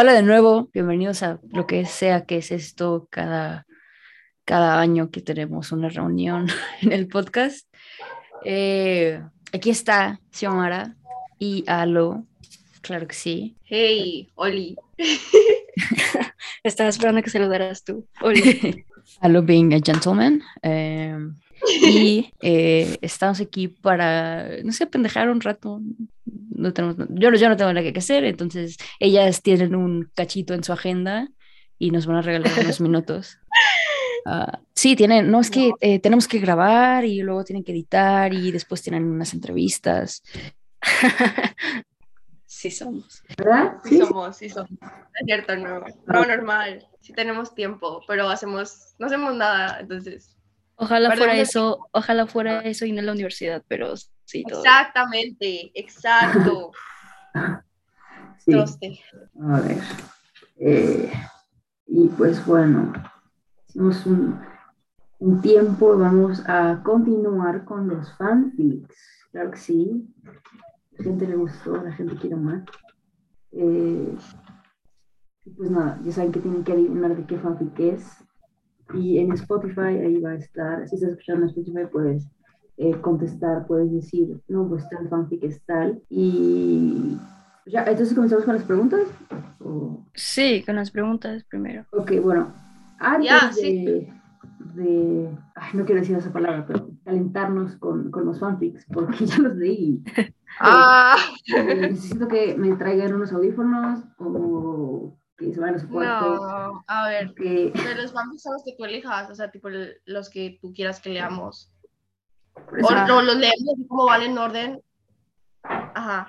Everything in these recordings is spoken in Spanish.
Hola de nuevo, bienvenidos a lo que sea que es esto cada, cada año que tenemos una reunión en el podcast. Eh, aquí está Xiomara y Alo, claro que sí. Hey, Oli. Estaba esperando que saludaras tú. Oli. Alo being a gentleman. eh, y eh, estamos aquí para, no sé, pendejar un rato. No tenemos, yo, no- yo no tengo nada que hacer, entonces ellas tienen un cachito en su agenda y nos van a regalar unos minutos. Ah, sí, tienen, no es que eh, tenemos que grabar y luego tienen que editar y después tienen unas entrevistas. sí somos. ¿Verdad? Sí somos, sí somos. Es cierto, no. No, normal. Sí tenemos tiempo, pero hacemos, no hacemos nada, entonces. Ojalá fuera eso, ojalá fuera eso y no la universidad, pero sí todo. Exactamente, exacto. Sí, a ver. Eh, y pues bueno, hicimos un, un tiempo, vamos a continuar con los fanfics. Claro que sí. La gente le gustó, la gente quiere más. Eh, pues nada, ya saben que tienen que adivinar de qué fanfic es. Y en Spotify ahí va a estar, si estás escuchando en Spotify puedes eh, contestar, puedes decir, no, pues tal fanfic es tal. Y ya, entonces comenzamos con las preguntas. ¿O? Sí, con las preguntas primero. Ok, bueno, antes de, sí. de- ay, no quiero decir esa palabra, pero calentarnos con, con los fanfics, porque ya los leí. Ah, Eh, necesito que me traigan unos audífonos o que se vayan a su cuarto. no. A ver, Que, pero los fanfics son los que tú elijas, o sea, tipo los que tú quieras que leamos. O no, los leemos así como van en orden. Ajá.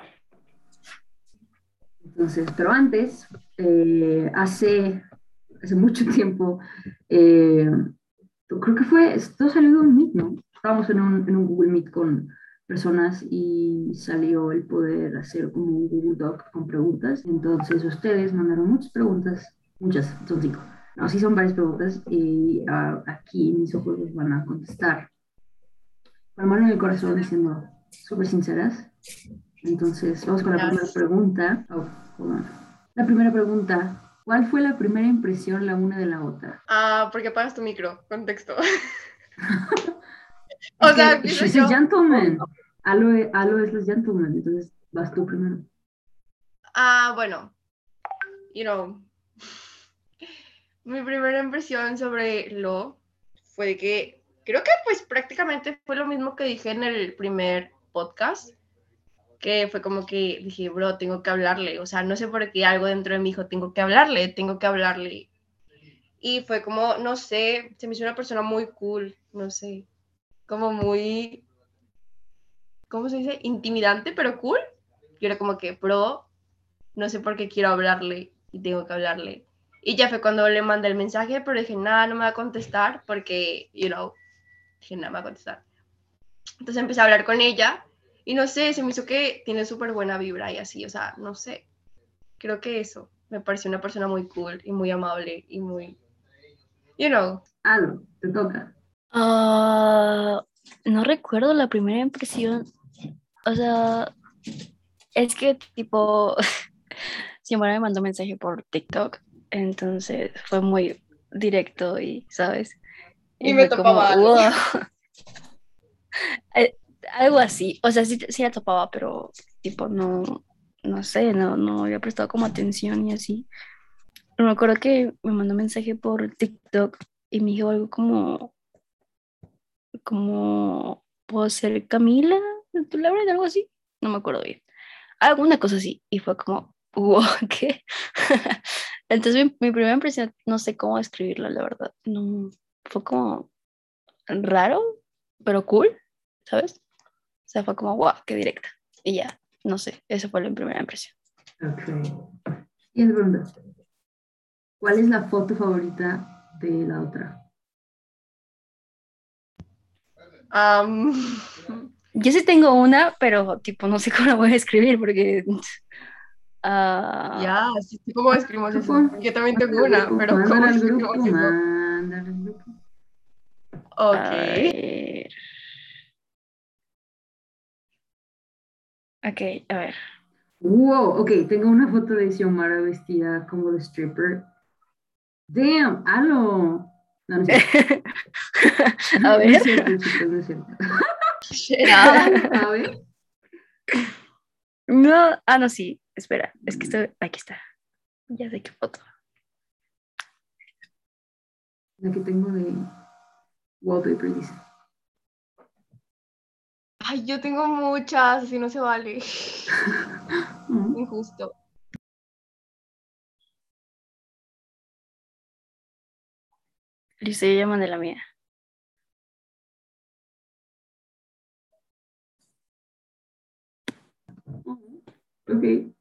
Entonces, pero antes, eh, hace, hace mucho tiempo, eh, creo que fue, esto salió de un Meet, ¿no? Estábamos en un, en un Google Meet con personas y salió el poder hacer como un Google Doc con preguntas. Entonces, ustedes mandaron muchas preguntas, muchas, son cinco. No, sí son varias preguntas y ah, aquí mis ojos los van a contestar. Con la mano en el corazón diciendo súper sinceras. Entonces, vamos con la primera pregunta. Oh. La primera pregunta. ¿Cuál fue la primera impresión la una de la otra? Ah, porque apagas tu micro, contexto. O sea, que empiezo she's yo. a gentleman. Alo, e- Alo es los gentleman, entonces vas tú primero. Ah, bueno, you know, mi primera impresión sobre lo fue de que creo que pues prácticamente fue lo mismo que dije en el primer podcast, que fue como que dije, bro, tengo que hablarle, o sea, no sé por qué algo dentro de mi hijo, tengo que hablarle, tengo que hablarle. Y fue como, no sé, se me hizo una persona muy cool, no sé, como muy, ¿cómo se dice? Intimidante, pero cool. Yo era como que, bro, no sé por qué quiero hablarle y tengo que hablarle. Y ya fue cuando le mandé el mensaje, pero dije, nada, no me va a contestar porque, you know, dije, nada, me va a contestar. Entonces empecé a hablar con ella y no sé, se me hizo que tiene súper buena vibra y así, o sea, no sé. Creo que eso, me pareció una persona muy cool y muy amable y muy, you know, Alo, te toca. Ah, no recuerdo la primera impresión. O sea, es que tipo, Xiomara me mandó mensaje por TikTok, entonces fue muy directo y, ¿sabes? Y me fue topaba algo. "Wow". Eh, Algo así, o sea, sí, sí la topaba, pero tipo, no, no sé, no, no había prestado como atención y así. Me acuerdo que me mandó mensaje por TikTok y me dijo algo como, como, ¿puedo ser Camila? ¿Tu Laura? Algo así. No me acuerdo bien. Alguna cosa así. Y fue como, wow, ¿qué? Entonces mi, mi primera impresión, no sé cómo describirla, la verdad. No, fue como raro, pero cool, ¿sabes? O sea, fue como, wow, qué directa. Y ya, no sé, esa fue la primera impresión. Ok. Siguiente pregunta. ¿Cuál es la foto favorita de la otra? Yo sí tengo una, pero tipo, no sé cómo la voy a escribir porque... ah, ya, sí, sí, ¿cómo escribimos eso? Yo también tengo una, pero ¿cómo escribimos eso? Grupo. a Ok. ver. Ok, a ver. Wow, ok, tengo una foto de Xiomara vestida como de stripper. Damn, alo. No, no es cierto. A No ver. es cierto, chicos, no es cierto. A ver. No, ah, no, sí. Espera, es que estoy. Aquí está. Ya sé qué foto. La que tengo de wallpaper, dice. Ay, yo tengo muchas, así no se vale. Injusto. Listo, yo ya mandé la mía. Ok.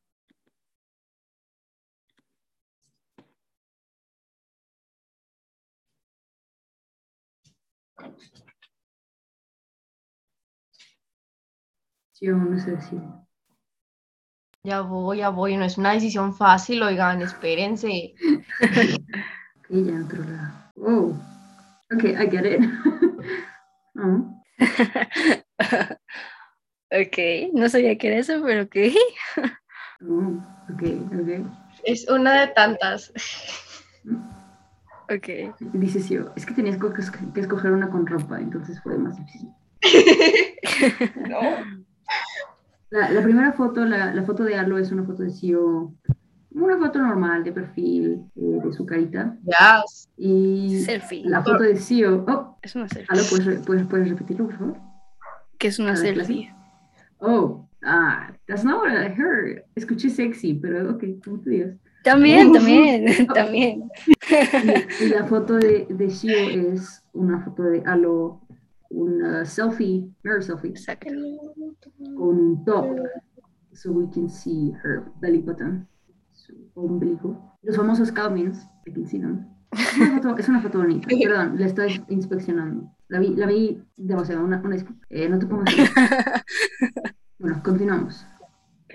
Yo no sé si. Ya voy, ya voy. No es una decisión fácil, oigan, espérense. Ok, ya en otro lado. Oh. Ok, I get it. Oh. ok, no sabía que era eso, pero ok. Oh. Ok, ok. Es una de tantas. Ok. Dice sí, es que tenías que escoger una con ropa, entonces fue más difícil. No. La, la primera foto, la, la foto de Arlo es una foto de Sio, una foto normal de perfil eh, de su carita. Ya. Y Selfie. la foto de Sio, oh, Es una selfie. Arlo, ¿puedes, puedes, puedes repetirlo, por favor? ¿Qué es una selfie? Oh, ah, that's not what I heard. Escuché sexy, pero ok, como tú digas. También, también, también. Y, y la foto de, de Shio es una foto de Alo, una selfie, mirror selfie, con un top, so we can see her belly button, su ombligo. Los famosos I can see them. Es una foto, es una foto bonita, perdón, la estoy inspeccionando. La vi, la vi demasiado, una, una. Eh, no te pongas. Bueno, continuamos.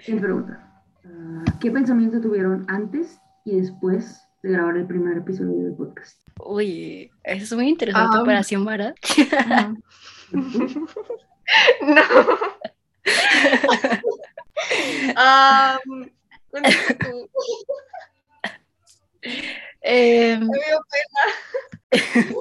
Siguiente pregunta. Ah, ¿Qué pensamiento tuvieron antes y después de grabar el primer episodio del podcast? Uy, eso es muy interesante Ah. para Xiomara. No. Um, cuéntame tú. Em, Me dio pena.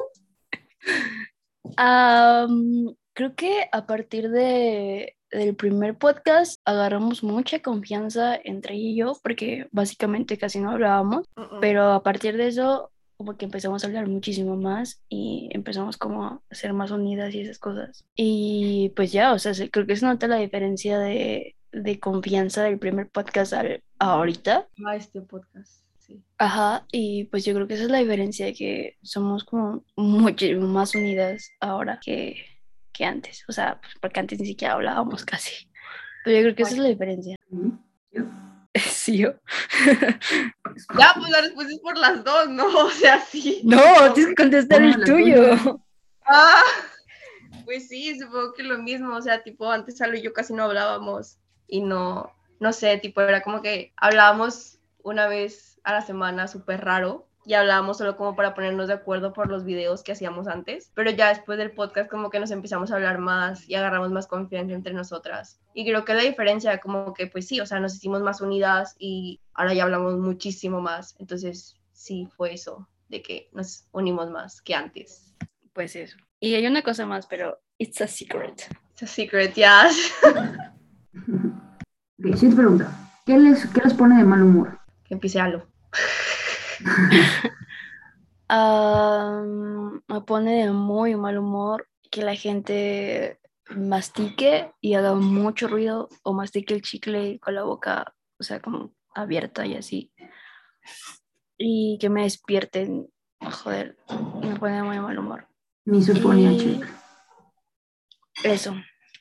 creo que a partir de, del primer podcast agarramos mucha confianza entre ella y yo, porque básicamente casi no hablábamos, pero a partir de eso como que empezamos a hablar muchísimo más y empezamos como a ser más unidas y esas cosas. Y pues ya, o sea, se- creo que se nota la diferencia de, de confianza del primer podcast al a ahorita. Ah, este podcast, sí. Ajá, y pues yo creo que esa es la diferencia, de que somos como muchísimo más unidas ahora que, que antes. O sea, pues, porque antes ni siquiera hablábamos casi. Pero yo creo que esa es la diferencia. Yo. Sí, yo. Ya, pues la respuesta es por las dos, ¿no? O sea, sí. No, tienes que contestar el tuyo. tuya. Ah, pues sí, supongo que lo mismo, o sea, tipo, antes Salo y yo casi no hablábamos y no, no sé, tipo, era como que hablábamos una vez a la semana, súper raro, y hablábamos solo como para ponernos de acuerdo por los videos que hacíamos antes, pero ya después del podcast como que nos empezamos a hablar más y agarramos más confianza entre nosotras. Y creo que la diferencia como que pues sí, o sea, nos hicimos más unidas y ahora ya hablamos muchísimo más, entonces sí fue eso, de que nos unimos más que antes. Pues eso. Y hay una cosa más, pero it's a secret. It's a secret, yes. Ok, siguiente pregunta. ¿Qué les, ¿Qué les pone de mal humor? que empiece algo. Am, me pone de muy mal humor que la gente mastique y haga mucho ruido o mastique el chicle con la boca, o sea, como abierta y así. Y que me despierten. Joder, me pone de muy mal humor. Misofonía, Y- check. Eso,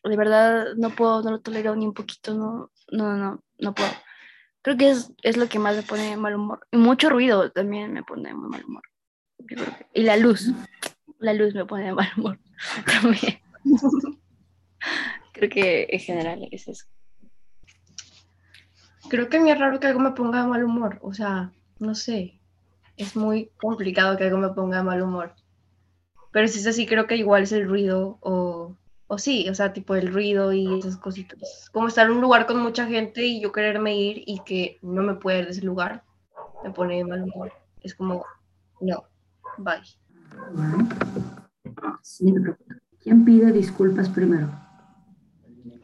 de verdad no puedo, no lo tolero ni un poquito, no, no, no, no puedo. Creo que es, es lo que más me pone de mal humor. Y mucho ruido también me pone de mal humor. Y la luz, la luz me pone de mal humor. Creo que en general es eso. Creo que mí es raro que algo me ponga de mal humor. O sea, no sé. Es muy complicado que algo me ponga de mal humor. Pero si es así, creo que igual es el ruido o, o sí, o sea, tipo el ruido y esas cositas. Como estar en un lugar con mucha gente y yo quererme ir y que no me pueda ir de ese lugar, me pone de mal humor. Es como, no, bye. Siguiente. ¿Quién pide disculpas primero?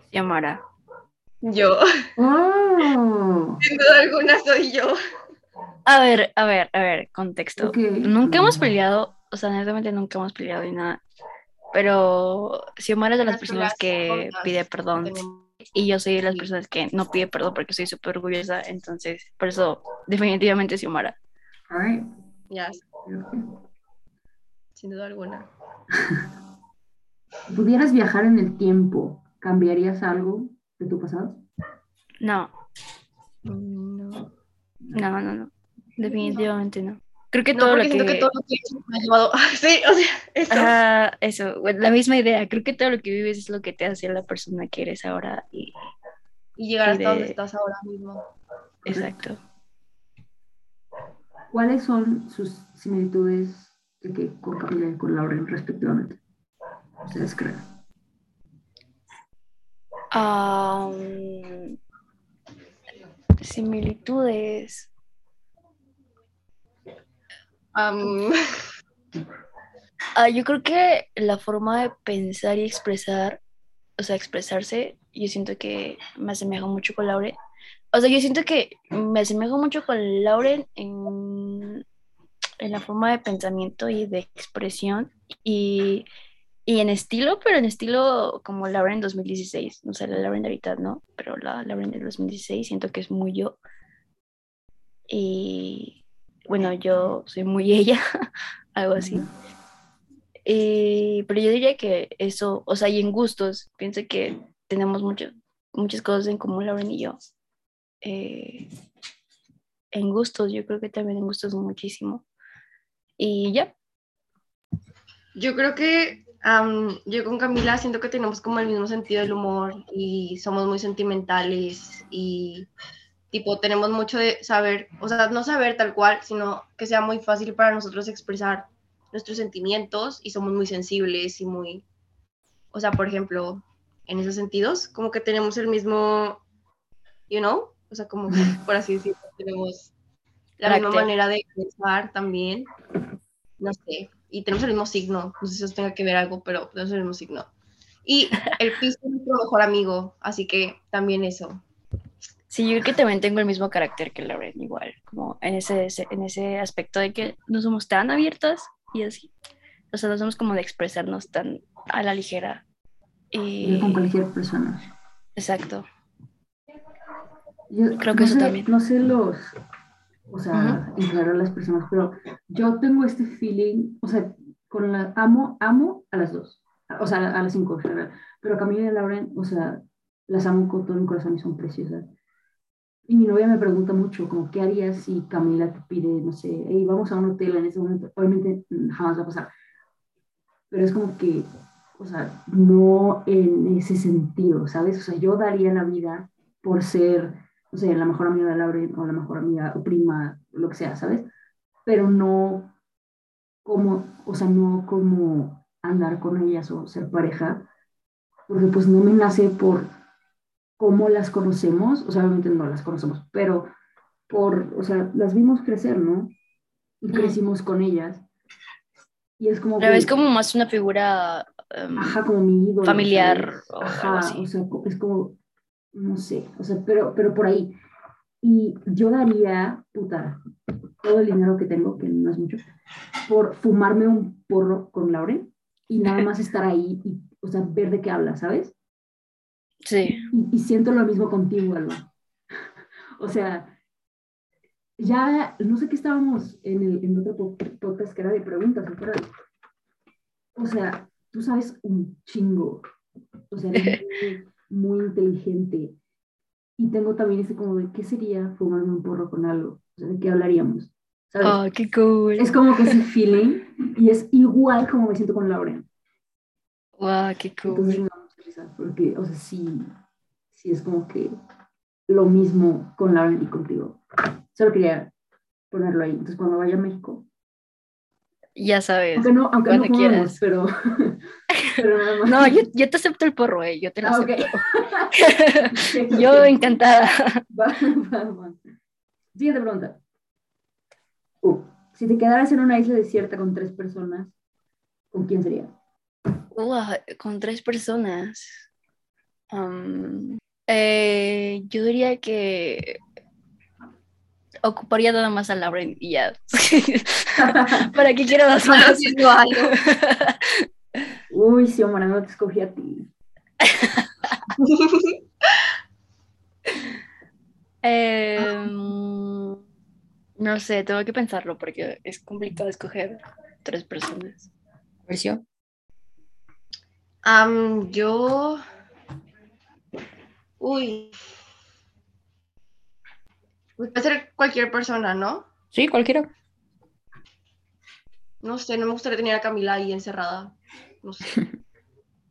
Xiomara. Yo, ¡Oh! sin duda alguna soy yo. A ver, a ver, a ver, contexto. Nunca hemos peleado, o sea, honestamente nunca hemos peleado ni nada. Pero Xiomara es de las personas que pide perdón y yo soy de las personas que no pide perdón porque soy súper orgullosa. Entonces, por eso, definitivamente Xiomara. All right. Ok. sin duda alguna. Si pudieras viajar en el tiempo, ¿cambiarías algo de tu pasado? No, Mm, No. no, no, no. Definitivamente no. Creo que No, todo lo que que... todo lo que he hecho me ha llevado. Sí, o sea, eso. Ajá, eso, la misma idea. Creo que todo lo que vives es lo que te hace la persona que eres ahora. Y y llegar y hasta donde de- estás ahora mismo. exacto. ¿Cuáles son sus similitudes de que con Camila y con Lauren respectivamente? Ustedes creen. Similitudes. Ah, yo creo que la forma de pensar y expresar, o sea, expresarse, yo siento que me asemeja mucho con Lauren. O sea, yo siento que me asemejo mucho con Lauren en, en la forma de pensamiento y de expresión y, y en estilo, pero en estilo como Lauren 2016. No sé, la Lauren de ahorita no, pero la Lauren del 2016 siento que es muy yo. Y bueno, yo soy muy ella, algo así. Eh, pero yo diría que eso, o sea, y en gustos, pienso que tenemos mucho, muchas cosas en común, Lauren y yo. Eh, en gustos, yo creo que también en gustos muchísimo. Y ya, yo creo que am, yo con Camila siento que tenemos como el mismo sentido del humor y somos muy sentimentales y tipo tenemos mucho de saber, o sea, no saber tal cual, sino que sea muy fácil para nosotros expresar nuestros sentimientos y somos muy sensibles y muy, o sea, por ejemplo, en esos sentidos, como que tenemos el mismo, you know, o sea, como que, por así decirlo, tenemos la misma manera de pensar también, no sé, y tenemos el mismo signo, no sé si eso tenga que ver algo, pero tenemos el mismo signo. Y el piso es nuestro mejor amigo, así que también eso. Sí, yo creo que también tengo el mismo carácter que Lauren, igual, como en ese, ese- en ese aspecto de que no somos tan abiertas y así. O sea, no somos como de expresarnos tan a la ligera. Y... Con cualquier persona. Exacto. Yo Creo que no eso sé, también. No sé los, o sea, en general las personas, pero yo tengo este feeling, o sea, con la, amo, amo a las dos, o sea, a las cinco en general, pero Camila y Lauren, o sea, las amo con todo mi corazón y son preciosas. Y mi novia me pregunta mucho, como, ¿qué harías si Camila te pide, no sé, hey, vamos a un hotel en ese momento? Obviamente mm, jamás va a pasar. Pero es como que, o sea, no en ese sentido, ¿sabes? O sea, yo daría la vida por ser, no sé, la mejor amiga de Lauren o la mejor amiga o prima, lo que sea, ¿sabes? Pero no como, o sea, no como andar con ellas o ser pareja, porque pues no me nace por cómo las conocemos, o sea, obviamente no las conocemos, pero por, o sea, las vimos crecer, ¿no? Y Ujú. crecimos con ellas. Y es como Pero que- es como más una figura em, Ajá, como mi ídolo. familiar o algo Ajá, así. o sea, es como, no sé, o sea, pero, pero por ahí. Y yo daría, puta, todo el dinero que tengo, que no es mucho, por fumarme un porro con Lauren y nada más estar ahí y, o sea, ver de qué habla, ¿sabes? Sí. Y, y siento lo mismo contigo, Alba. O sea, ya, no sé qué estábamos en, el, en otro po- podcast que era de preguntas, ¿se acuerdan? O sea, tú sabes un chingo. O sea, eres muy, muy inteligente. Y tengo también ese como de, ¿qué sería fumarme un porro con algo? O sea, ¿de qué hablaríamos? ¿Sabes? Oh, qué cool. Es como que ese feeling y es igual como me siento con Lauren. Wow, qué cool. Porque, o sea, sí, sí es como que lo mismo con Lauren y contigo. Solo quería ponerlo ahí. Entonces, cuando vaya a México, Ya sabes. Aunque no, aunque no quieras. pero, pero nada más. No, yo, yo te acepto el porro, eh. Yo te lo Ah, acepto. Yo encantada. Va, va, va. Siguiente pregunta. Uh, si te quedaras en una isla desierta con tres personas, ¿con quién sería? Con tres personas. Eh, yo diría que ocuparía nada más a Lauren y ya. ¿Para qué quiero más? haciendo algo. Uy, sí, Omar, no te escogí a ti. Em, no sé, tengo que pensarlo porque es complicado escoger tres personas. ¿Versión? Am, yo. Uy. Pues Puede ser cualquier persona, ¿no? Sí, cualquiera. No sé, no me gustaría tener a Camila ahí encerrada. No sé.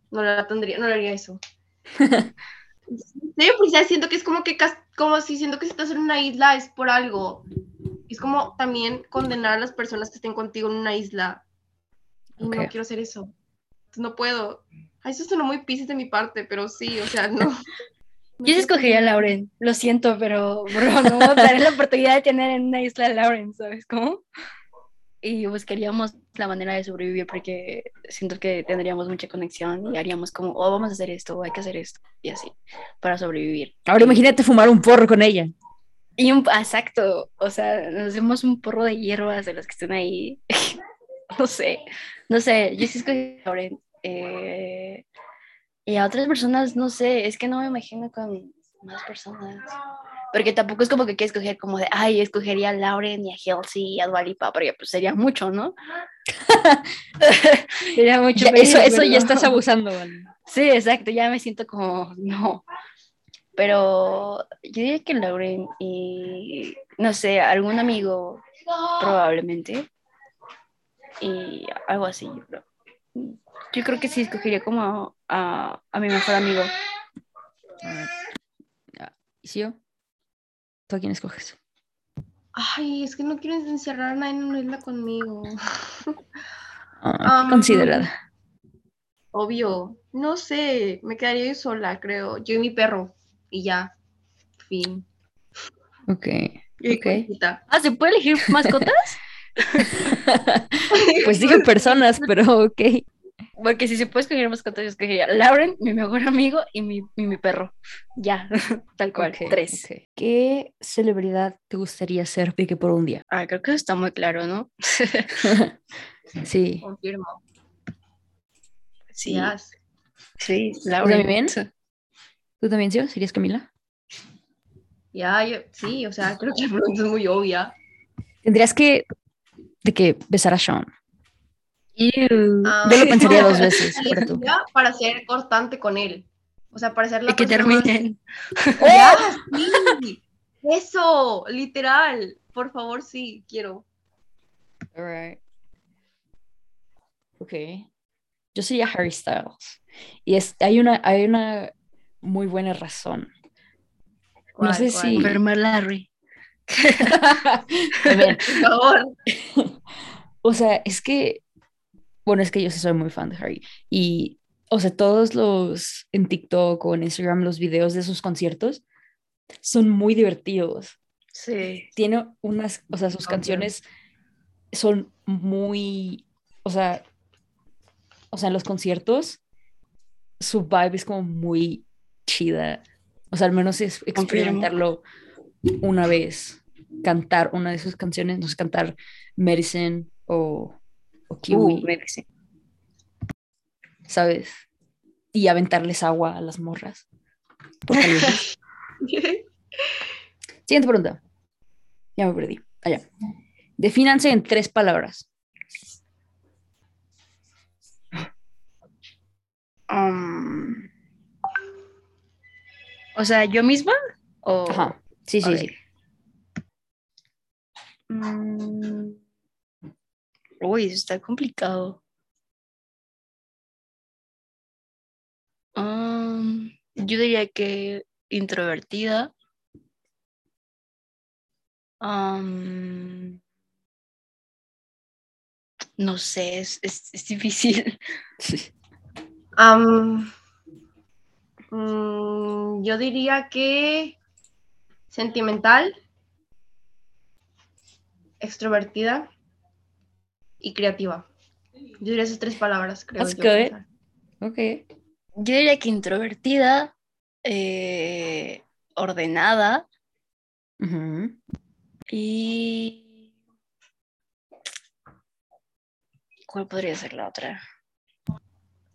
No la tendría, no le haría eso. Sí, porque ya siento que es como que como si siento que si estás en una isla es por algo. Es como también condenar a las personas que estén contigo en una isla. Y no quiero hacer eso. No puedo. Ay, eso suena muy piscis de mi parte, pero sí, o sea, no. Yo sí escogería a Lauren, lo siento, pero bro, no daré la oportunidad de tener en una isla a Lauren, ¿sabes cómo? Y buscaríamos la manera de sobrevivir porque siento que tendríamos mucha conexión y haríamos como, oh, vamos a hacer esto, hay que hacer esto, y así, para sobrevivir. Ahora imagínate fumar un porro con ella. Y un, exacto, o sea, nos hacemos un porro de hierbas de los que estén ahí. no sé, no sé, yo sí escogí a Lauren. Eh, y a otras personas, no sé, es que no me imagino con más personas. Porque tampoco es como que quiero escoger como de, ay, escogería a Lauren y a Halsey y a Dualipa, porque pues sería mucho, ¿no? sería mucho. Ya, eso, eso ya estás abusando, ¿vale? Sí, exacto, ya me siento como, no. Pero yo diría que Lauren y, no sé, algún amigo probablemente. Y algo así, yo creo. Yo creo que sí escogería como a, a mi mejor amigo. ¿Y si yo? ¿Tú a quién escoges? Ay, es que no quiero encerrar a nadie en una isla conmigo. Ah, Um, considerada. Obvio. No sé, me quedaría yo sola, creo. Yo y mi perro. Y ya. Fin. Ok. Y Ok. Ah, ¿se puede elegir mascotas? pues dije personas, pero ok. Porque si se puede escoger mascotas, yo escogería Lauren, mi mejor amigo y mi, y mi perro. Ya, tal cual, tres. ¿Qué celebridad te gustaría ser de que por un día? Ah, creo que eso está muy claro, ¿no? sí. Confirmo. Sí, sí, ¿Tú Lauren. también? ¿Tú también, sí? ¿Serías Camila? Ya, yo, sí, o sea, creo que la pregunta es muy obvia. Tendrías que de que besar a Sean. Ah, Yo lo pensaría no, dos veces, pero tú. Para ser constante con él. O sea, para ser la Y que terminen. Ya, sí. Eso, literal. Por favor, sí, quiero. Alright. Ok. Yo sería Harry Styles. Y es, hay, una, hay una muy buena razón. No ¿Cuál, sé cuál? si. Enfermar Larry. Por favor. O sea, es que. Bueno, es que yo sí soy muy fan de Harry. Y, o sea, todos los en TikTok o en Instagram, los videos de sus conciertos son muy divertidos. Sí. tiene unas, o sea, sus canciones son muy, o sea, o sea, en los conciertos, su vibe es como muy chida. O sea, al menos es experimentarlo una vez, cantar una de sus canciones, no sé, cantar Medicine o, o Kiwi, Uh, dice. ¿sabes? Y aventarles agua a las morras. Siguiente pregunta. Ya me perdí. Allá. Defínanse en tres palabras. Um, o sea, ¿yo misma? O... Ajá. Sí, sí, sí. Mm, Uy, eso está complicado. Um, yo diría que introvertida. Um, No sé, es, es, es difícil. Sí. Am, mm, yo diría que sentimental, extrovertida y creativa. Yo diría esas tres palabras, creo. That's yo, good. pensar. Ok. Yo diría que introvertida, eh, ordenada y... ¿Cuál podría ser la otra?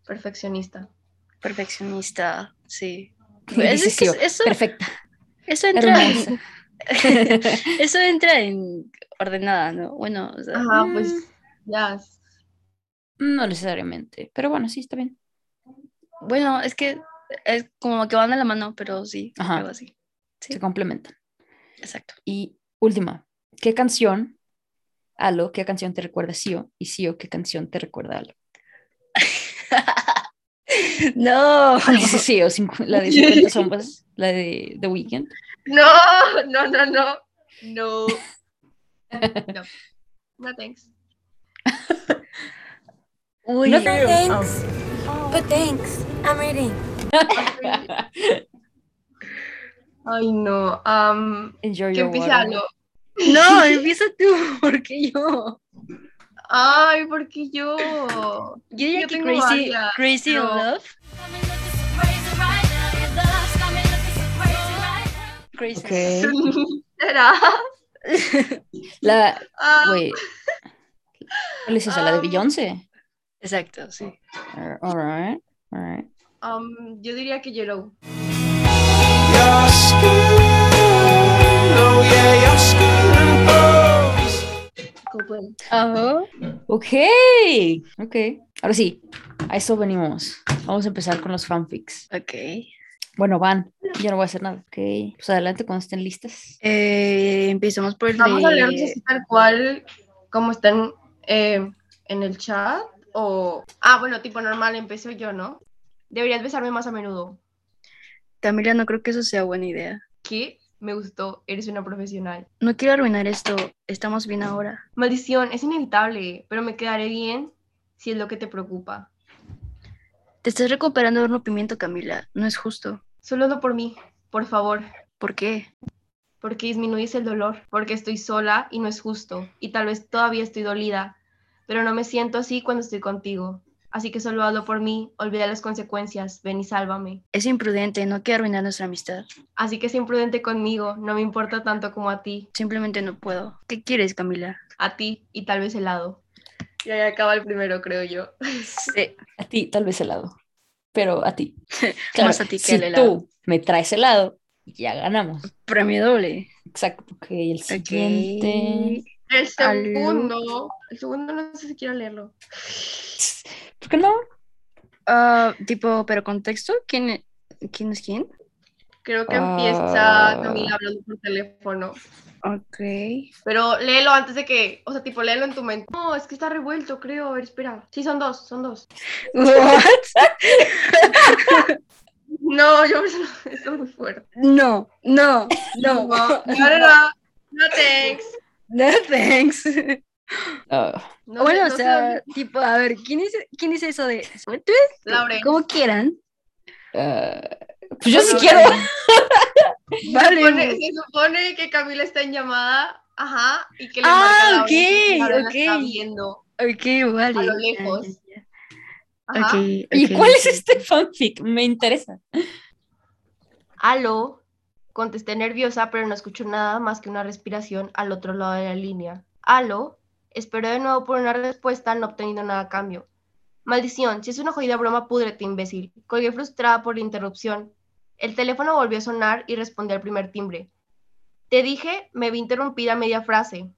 Perfeccionista. Perfeccionista, sí. Pues es que decisiva. eso, Perfecta. Eso entra en, eso entra en ordenada, ¿no? Bueno, o sea, Ajá, Mm. pues ya. No necesariamente, pero bueno, sí, está bien. bueno, es que es como que van de la mano, pero sí, Ajá. algo así. Sí. Se complementan. Exacto. Y última, ¿qué canción, Alo, qué canción te recuerda a Sio? Y Sio, ¿qué canción te recuerda a Alo? no. Dice Sio, cincu- la de 50 sombras, la de The Weeknd. No, no, no, no. No. No. No, thanks. Uy, No, No thanks. But thanks. I'm reading. Ay, no. Am, Enjoy que your empiece water. algo. no, empieza tú, porque yo. Ay, porque yo. Yo diría Yo que Crazy, crazy Love. Crazy. Ok. ¿Será? La, Ah, wait. ¿Cuál es esa? ¿La de Um, Beyoncé? Exacto, sí. Uh, Alright, alright. am, yo diría que Yellow. Your skin, oh yeah, your skin Ajá. Ok, ok. Ahora sí, a eso venimos. Vamos a empezar con los fanfics. Ok. Bueno, van. Yo no voy a hacer nada. Ok, pues adelante cuando estén listas. Eh, empezamos por el Vamos a de- leerlos así tal cual como están eh, en el chat. O. Ah, bueno, tipo normal, empiezo yo, ¿no? Deberías besarme más a menudo. Camila, no creo que eso sea buena idea. ¿Qué? Me gustó, eres una profesional. No quiero arruinar esto. Estamos bien ahora. Maldición, es inevitable, pero me quedaré bien si es lo que te preocupa. Te estás recuperando de un rompimiento, Camila. No es justo. Solo no por mí, por favor, ¿Por qué? porque disminuyes el dolor, porque estoy sola y no es justo, y tal vez todavía estoy dolida, pero no me siento así cuando estoy contigo. Así que solo hazlo por mí, olvida las consecuencias, ven y sálvame. Es imprudente. No quiero arruinar nuestra amistad. Así que sé imprudente conmigo, no me importa tanto como a ti, Simplemente no puedo. ¿Qué quieres, Camila? a ti y tal vez helado. Y ahí acaba el primero, creo yo. Sí. A ti, tal vez helado. Pero a ti. Más a ti que si al helado. tú me traes helado, ya ganamos. Premio doble. Exacto. Ok, el siguiente. El Al- segundo, el segundo no sé si quiero leerlo. ¿Por qué no? Ah, tipo, pero contexto, ¿quién, e- quién es quién? Creo que Ah. empieza Camila hablando por teléfono. Ok. Pero léelo antes de que, o sea, tipo, léelo en tu mente. No, es que está revuelto, creo. A ver, espera. Sí, son dos, son dos. What? No, yo esto es muy fuerte. No, no, no. No, no, no, no, no, thanks. No, thanks. Ah, No bueno, o sea, tipo, a ver, ¿quién dice, quién dice eso de suerte? Lauren. Como quieran. ah, pues yo sí quiero. Se Vale. supone, se supone que Camila está en llamada, ajá, y que le Ah, marca ok, ok. está viendo. Ok, vale. A lo lejos. Ajá. Ok, ¿Y cuál es este fanfic? Me interesa. Aló, contesté nerviosa, pero no escucho nada más que una respiración al otro lado de la línea. Aló, esperé de nuevo por una respuesta, no obteniendo nada a cambio. Maldición, si es una jodida broma, púdrete, imbécil. Colgué frustrada por la interrupción. El teléfono volvió a sonar y respondí al primer timbre. Te dije, me vi interrumpida media frase.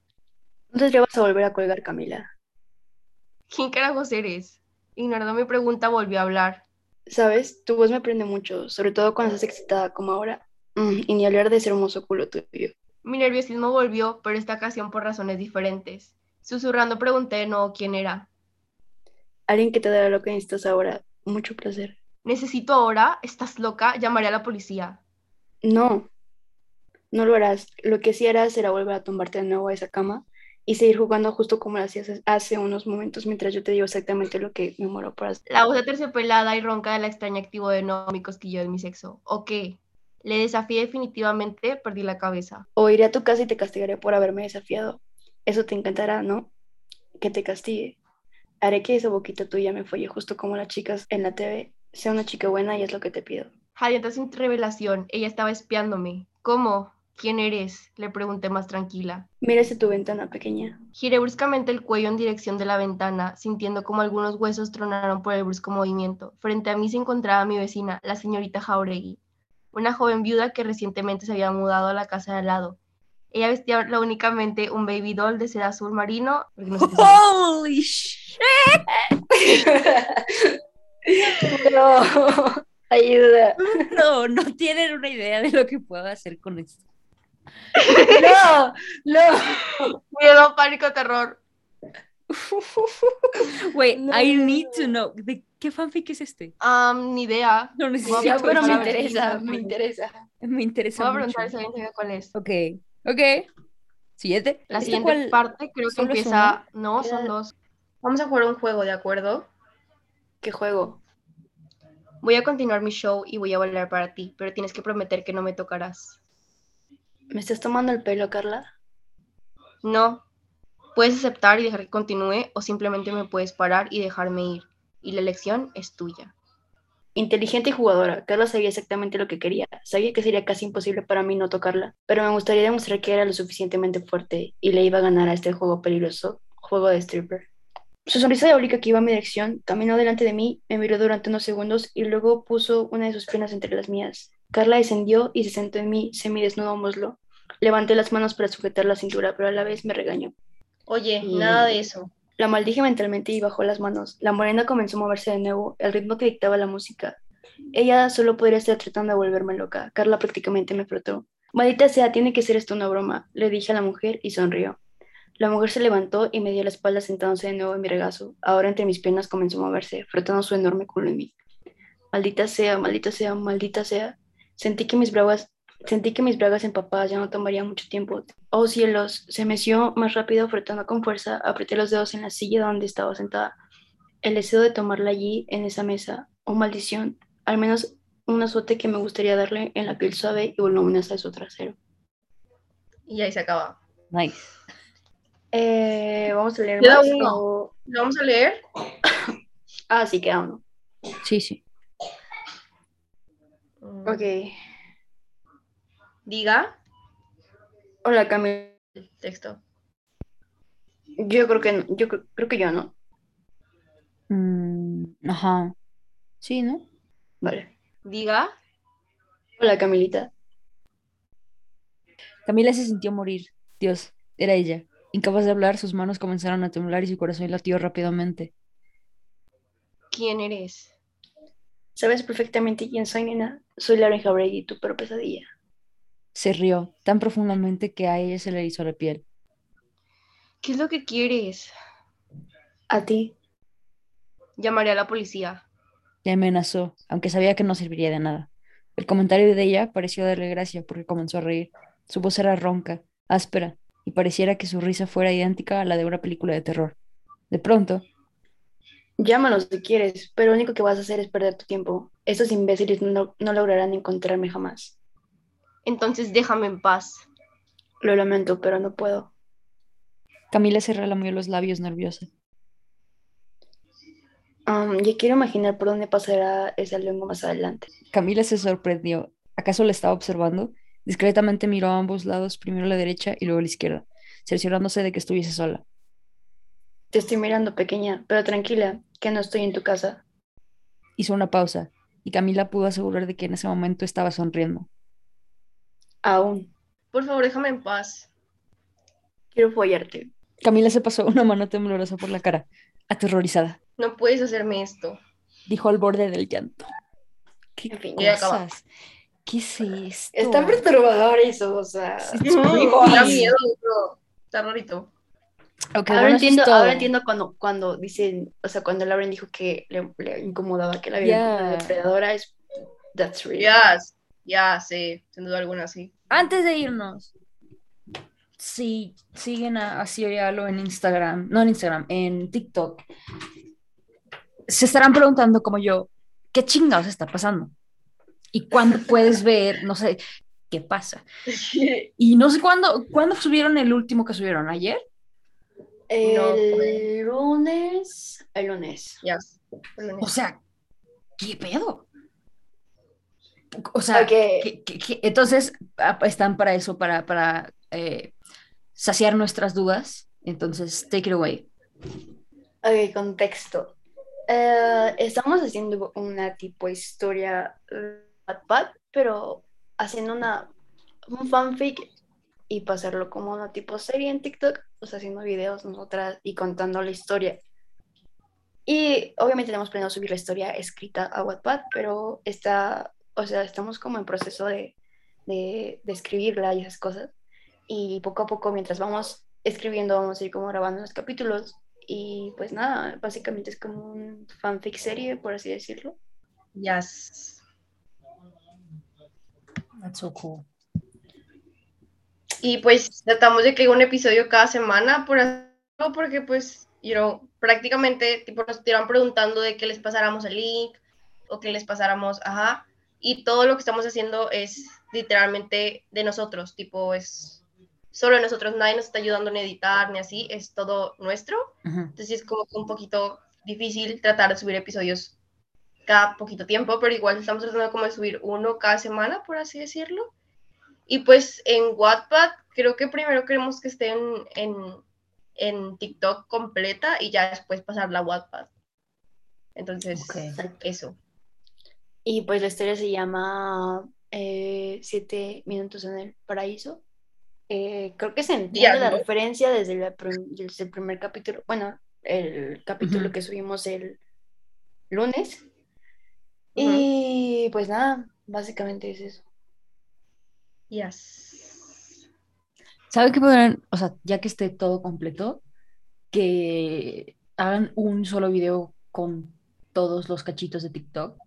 Entonces ya vas a volver a colgar, Camila. ¿Quién carajos eres? Ignorando mi pregunta, volvió a hablar. Sabes, tu voz me prende mucho, sobre todo cuando estás excitada como ahora. Mm, y ni hablar de ese hermoso culo tuyo. Mi nerviosismo volvió, pero esta ocasión por razones diferentes. Susurrando pregunté de nuevo quién era. Alguien que te dará lo que necesitas ahora. Mucho placer. Necesito ahora, estás loca, llamaré a la policía. No, no lo harás. Lo que sí harás será volver a tumbarte de nuevo a esa cama y seguir jugando justo como lo hacías hace unos momentos mientras yo te digo exactamente lo que me muero por hacer. La voz de terciopelada y ronca de la extraña activo de no mi cosquillo de mi sexo. ¿O qué? Le desafié definitivamente, perdí la cabeza. O iré a tu casa y te castigaré por haberme desafiado. Eso te encantará, ¿no? Que te castigue. Haré que esa boquita tuya me folle justo como las chicas en la TV. Sea una chica buena y es lo que te pido. Jalienta sin revelación, ella estaba espiándome. ¿Cómo? ¿Quién eres? Le pregunté más tranquila. Hacia tu ventana pequeña. Giré bruscamente el cuello en dirección de la ventana, sintiendo como algunos huesos tronaron por el brusco movimiento. Frente a mí se encontraba mi vecina, la señorita Jauregui, una joven viuda que recientemente se había mudado a la casa de al lado. Ella vestía la- únicamente un baby doll de seda azul marino. no sé. Holy shit. No, ayuda. No, no tienen una idea de lo que puedo hacer con esto. No, no. Miedo, pánico, terror. Wait, No. I need to know. ¿De qué fanfic es este? Am, ni idea. No necesito. Pero me interesa, me interesa. Me interesa Voy a preguntar si alguien sabe cuál es. Ok, ok. Siguiente. La ¿Este siguiente cuál? parte creo que empieza. No, son dos. Vamos a jugar un juego, ¿de acuerdo? ¿Qué juego? Voy a continuar mi show y voy a bailar para ti, pero tienes que prometer que no me tocarás. ¿Me estás tomando el pelo, Carla? No. Puedes aceptar y dejar que continúe o simplemente me puedes parar y dejarme ir. Y la elección es tuya. Inteligente y jugadora, Carla sabía exactamente lo que quería. Sabía que sería casi imposible para mí no tocarla, pero me gustaría demostrar que era lo suficientemente fuerte y le iba a ganar a este juego peligroso, juego de stripper. Su sonrisa diabólica que iba a mi dirección caminó delante de mí, me miró durante unos segundos y luego puso una de sus piernas entre las mías. Carla descendió y se sentó en mi semidesnudo muslo. Levanté las manos para sujetar la cintura, pero a la vez me regañó. Oye, Y- nada de eso. La maldije mentalmente y bajó las manos. La morena comenzó a moverse de nuevo, el ritmo que dictaba la música. Ella solo podría estar tratando de volverme loca. Carla prácticamente me frotó. Maldita sea, tiene que ser esto una broma, le dije a la mujer y sonrió. La mujer se levantó y me dio la espalda sentándose de nuevo en mi regazo. Ahora entre mis piernas comenzó a moverse, frotando su enorme culo en mí. Maldita sea, maldita sea, maldita sea. Sentí que mis bragas, sentí que mis bragas empapadas ya no tomarían mucho tiempo. Oh cielos, se meció más rápido, frotando con fuerza, apreté los dedos en la silla donde estaba sentada. El deseo de tomarla allí, en esa mesa. Oh maldición, al menos un azote que me gustaría darle en la piel suave y voluminosa de su trasero. Y ahí se acaba. Nice. Eh, vamos a leer Queda más. uno. o- ¿Lo vamos a leer? Ah, sí, queda uno. Sí, sí. Ok. Diga Hola, Camila. el texto. Yo creo que no. Yo cre- creo que yo no. Mm, ajá. Sí, ¿no? Vale. Diga. Hola, Camilita. Camila se sintió morir. Dios, era ella. Incapaz de hablar, sus manos comenzaron a temblar y su corazón latió rápidamente. ¿Quién eres? Sabes perfectamente quién soy, nena. Soy Lauren Jauregui, tu peor pesadilla. Se rió tan profundamente que a ella se le erizó la piel. ¿Qué es lo que quieres? A ti. Llamaré a la policía. Le amenazó, aunque sabía que no serviría de nada. El comentario de ella pareció darle gracia porque comenzó a reír. Su voz era ronca, áspera, y pareciera que su risa fuera idéntica a la de una película de terror. De pronto, Llámanos si quieres, pero lo único que vas a hacer es perder tu tiempo. Estos imbéciles no, no lograrán encontrarme jamás. Entonces déjame en paz. Lo lamento, pero no puedo. Camila se relamió los labios nerviosa. Um, ya quiero imaginar por dónde pasará esa lengua más adelante. Camila se sorprendió. ¿Acaso le estaba observando? Discretamente miró a ambos lados, primero a la derecha y luego a la izquierda, cerciorándose de que estuviese sola. Te estoy mirando, pequeña, pero tranquila, que no estoy en tu casa. Hizo una pausa, y Camila pudo asegurar de que en ese momento estaba sonriendo. Aún. Por favor, déjame en paz. Quiero follarte. Camila se pasó una mano temblorosa por la cara, aterrorizada. No puedes hacerme esto. Dijo al borde del llanto. ¿Qué En fin, cosas? ¿Qué es esto? Está perturbador eso, o sea. Sí, No, da miedo, bro. Está rarito. Ahora bueno, eso es entiendo, ahora entiendo cuando, cuando dicen, o sea, cuando Lauren dijo que le, le incomodaba que la vieran como una Yeah. depredadora, es that's real. Ya, ya, sí, sin duda alguna, sí. Antes de irnos, si siguen a, a Sirialo en Instagram, no en Instagram, en TikTok, se estarán preguntando como yo, ¿qué chingados está pasando? ¿Y cuándo puedes ver, no sé, qué pasa? Y no sé cuándo, ¿cuándo subieron el último que subieron? ¿Ayer? El lunes. El lunes. Yes. O sea, ¿qué pedo? O sea, Ok. ¿qué- qué- qué? entonces ah, están para eso, para, para eh, saciar nuestras dudas. Entonces, take it away. Ok, contexto. Eh, estamos haciendo una tipo historia eh, Wattpad, pero haciendo una un fanfic y pasarlo como una tipo serie en TikTok, o sea, haciendo videos nosotras y contando la historia. Y obviamente tenemos planeado subir la historia escrita a Wattpad, pero está, o sea, estamos como en proceso de, de, de escribirla y esas cosas. Y poco a poco, mientras vamos escribiendo, vamos a ir como grabando los capítulos y pues nada, básicamente es como un fanfic serie, por así decirlo. Yes. That's so cool. Y pues tratamos de que haya un episodio cada semana por hacerlo, porque pues, you know, prácticamente tipo nos estuvieron preguntando de que les pasáramos el link o que les pasáramos, ajá, y todo lo que estamos haciendo es literalmente de nosotros, tipo es solo de nosotros, nadie nos está ayudando en editar ni así, es todo nuestro, entonces es como un poquito difícil tratar de subir episodios cada poquito tiempo, pero igual estamos tratando como de subir uno cada semana, por así decirlo. Y pues en Wattpad creo que primero queremos que esté en, en, TikTok completa y ya después pasarla a Wattpad. Entonces, eso. Y pues la historia se llama eh, Siete Minutos en el Paraíso. Eh, creo que se entiende la ¿no? referencia desde, la prim- desde el primer capítulo, bueno, el capítulo que subimos el lunes. Y pues nada, básicamente es eso. Yes. ¿Saben qué podrían, o sea, ya que esté todo completo, que hagan un solo video con todos los cachitos de TikTok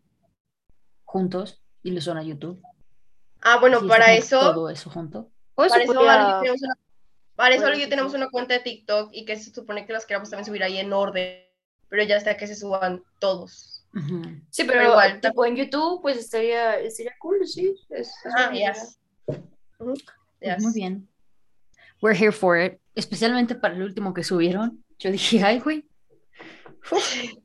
juntos y lo suban a YouTube? Ah, bueno, Así está para eso, Todo eso junto. O eso para eso, podría- tenemos una, para eso, yo tenemos una cuenta de TikTok y que se supone que las queramos también subir ahí en orden, pero ya hasta que se suban todos. Sí, pero pero igual, tipo en YouTube, pues estaría, estaría cool, sí. es- es Ah, yes. Pues yes. Muy bien. We're here for it. Especialmente para el último que subieron. Yo dije, ay, güey.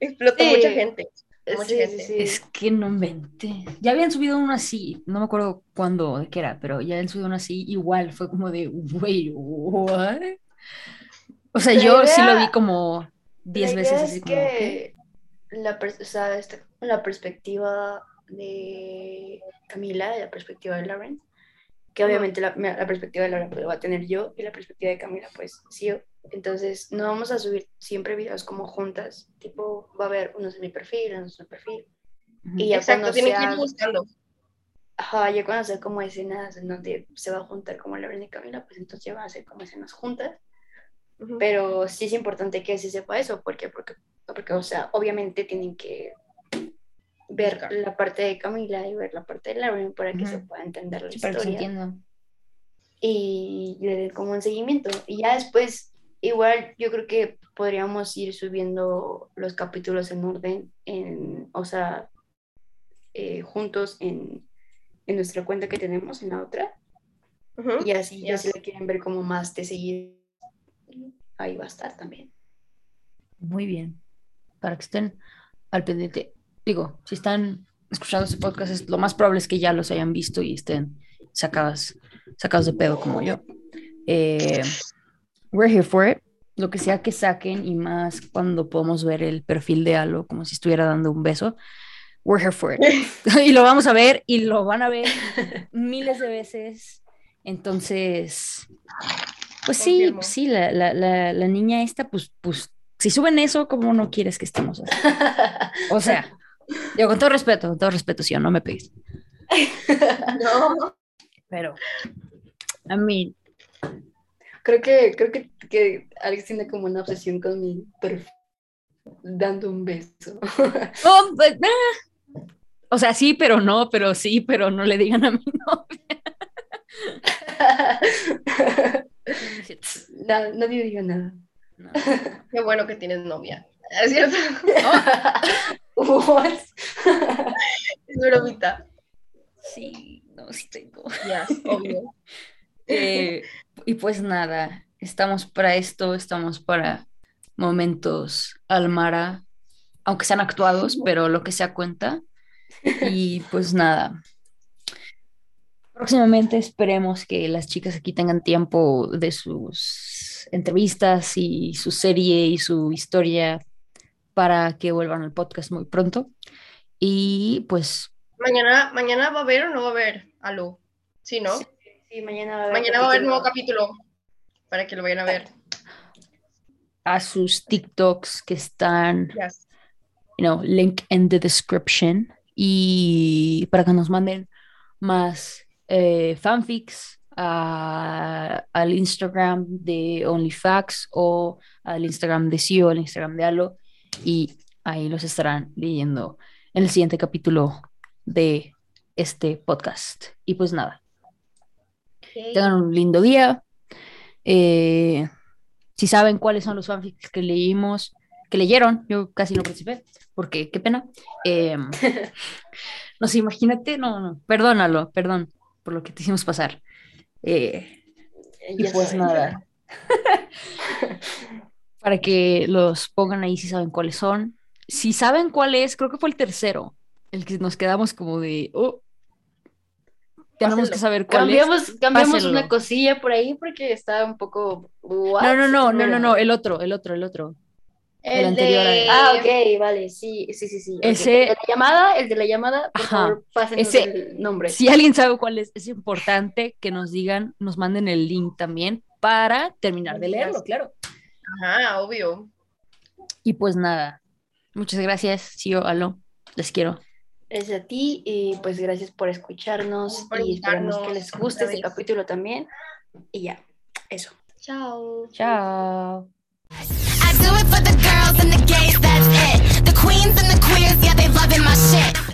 Explotó Sí. mucha gente. Mucha Sí, sí, gente. sí. Es que no inventé. Ya habían subido uno así, no me acuerdo cuándo, de qué era, pero ya habían subido uno así, igual, fue como de, wait, what? O sea, La yo sí lo vi como 10 La veces idea así es como, ¿qué? que la, pers- o sea, esta- la perspectiva de Camila, de la perspectiva de Lauren, que obviamente la, la perspectiva de Lauren pues, la va a tener yo y la perspectiva de Camila pues sí yo. Entonces no vamos a subir siempre videos como juntas, tipo va a haber unos en mi perfil, unos en mi perfil. Ujú. Y ya Exacto, tienen que ir buscando. Ajá, ya cuando sea como escenas en donde se va a juntar como Lauren y Camila, pues entonces ya van a ser como escenas juntas. Ujú. Pero sí es importante que se sepa eso, porque, porque, porque o sea, obviamente tienen que ver la parte de Camila y ver la parte de Lauren para que se Ujú. pueda entender la Sí, se historia y le den como un seguimiento. Y ya después, igual yo creo que podríamos ir subiendo los capítulos en orden, en, o sea, eh, juntos en, en nuestra cuenta que tenemos, en la otra. Ujú. Y así, ya si Yes. la quieren ver como más de seguir, ahí va a estar también. Muy bien. Para que estén al pendiente. Digo, si están escuchando este podcast, es- lo más probable es que ya los hayan visto y estén sacados, sacados de pedo como yo. Eh, we're here for it. Lo que sea que saquen y más cuando podemos ver el perfil de Alo como si estuviera dando un beso. We're here for it. y lo vamos a ver y lo van a ver miles de veces. Entonces, pues sí, Confirmo. sí, la, la, la, la niña esta, pues, pues, si suben eso, ¿cómo no quieres que estemos así? O sea, digo, con todo respeto, con todo respeto, sí, o no me pegues. No. Pero, a mí, Creo que, creo que, que Alex tiene como una obsesión con mi perfil, dando un beso. oh, ah. o sea, sí, pero no, pero sí, pero no le digan a mi novia. Na- nadie dijo nada. No. Qué bueno que tienes novia. ¿Es cierto? What? Es bromita. Sí, no, sí tengo. Ya, obvio. Eh, y pues nada, estamos para esto, estamos para momentos Almara, aunque sean actuados, pero lo que sea cuenta. Y pues nada. Próximamente esperemos que las chicas aquí tengan tiempo de sus entrevistas y su serie y su historia para que vuelvan al podcast muy pronto. Y pues Mañana, mañana va a haber o no va a haber. Aló. Sí, ¿no? Sí, mañana va a haber Mañana va a haber capítulo. nuevo capítulo. Para que lo vayan a ver. a sus TikToks que están Yes. you know, link in the description y para que nos manden más eh, fanfics a- al Instagram de OnlyFacts o al Instagram de Sio, al Instagram de Alo y ahí los estarán leyendo en el siguiente capítulo de este podcast. Y pues nada, tengan un lindo día. Eh, si saben cuáles son los fanfics que leímos, que leyeron, yo casi no participé, porque qué pena. Eh, no sé, imagínate, no, no, perdónalo, perdón por lo que te hicimos pasar. Eh, y pues nada. Para que los pongan ahí si saben cuáles son. Si saben cuál es, creo que fue el tercero, el que nos quedamos como de, oh, tenemos Pásenlo. que saber cuál es. Cambiamos, cambiamos Pásenlo. una cosilla por ahí porque estaba un poco. ¿what? No, no, no, no, no, no, el otro, el otro, el otro. El El, anterior de... Ah, ok, vale, sí, sí, sí, sí. Ese- El de la llamada, el de la llamada, por Ajá. favor, pásenos Ese- el nombre. Si alguien sabe cuál es, es importante que nos digan, nos manden el link también para terminar de leerlo, claro. Ajá, obvio. Y pues nada, muchas gracias, Sio, Alo, les quiero. Gracias a ti y pues gracias por escucharnos Por y esperamos que les guste este capítulo también. Y ya, eso. Chao. Chao. I do it for the girls and the gays, that's it. The queens and the queers, yeah, they loving my shit.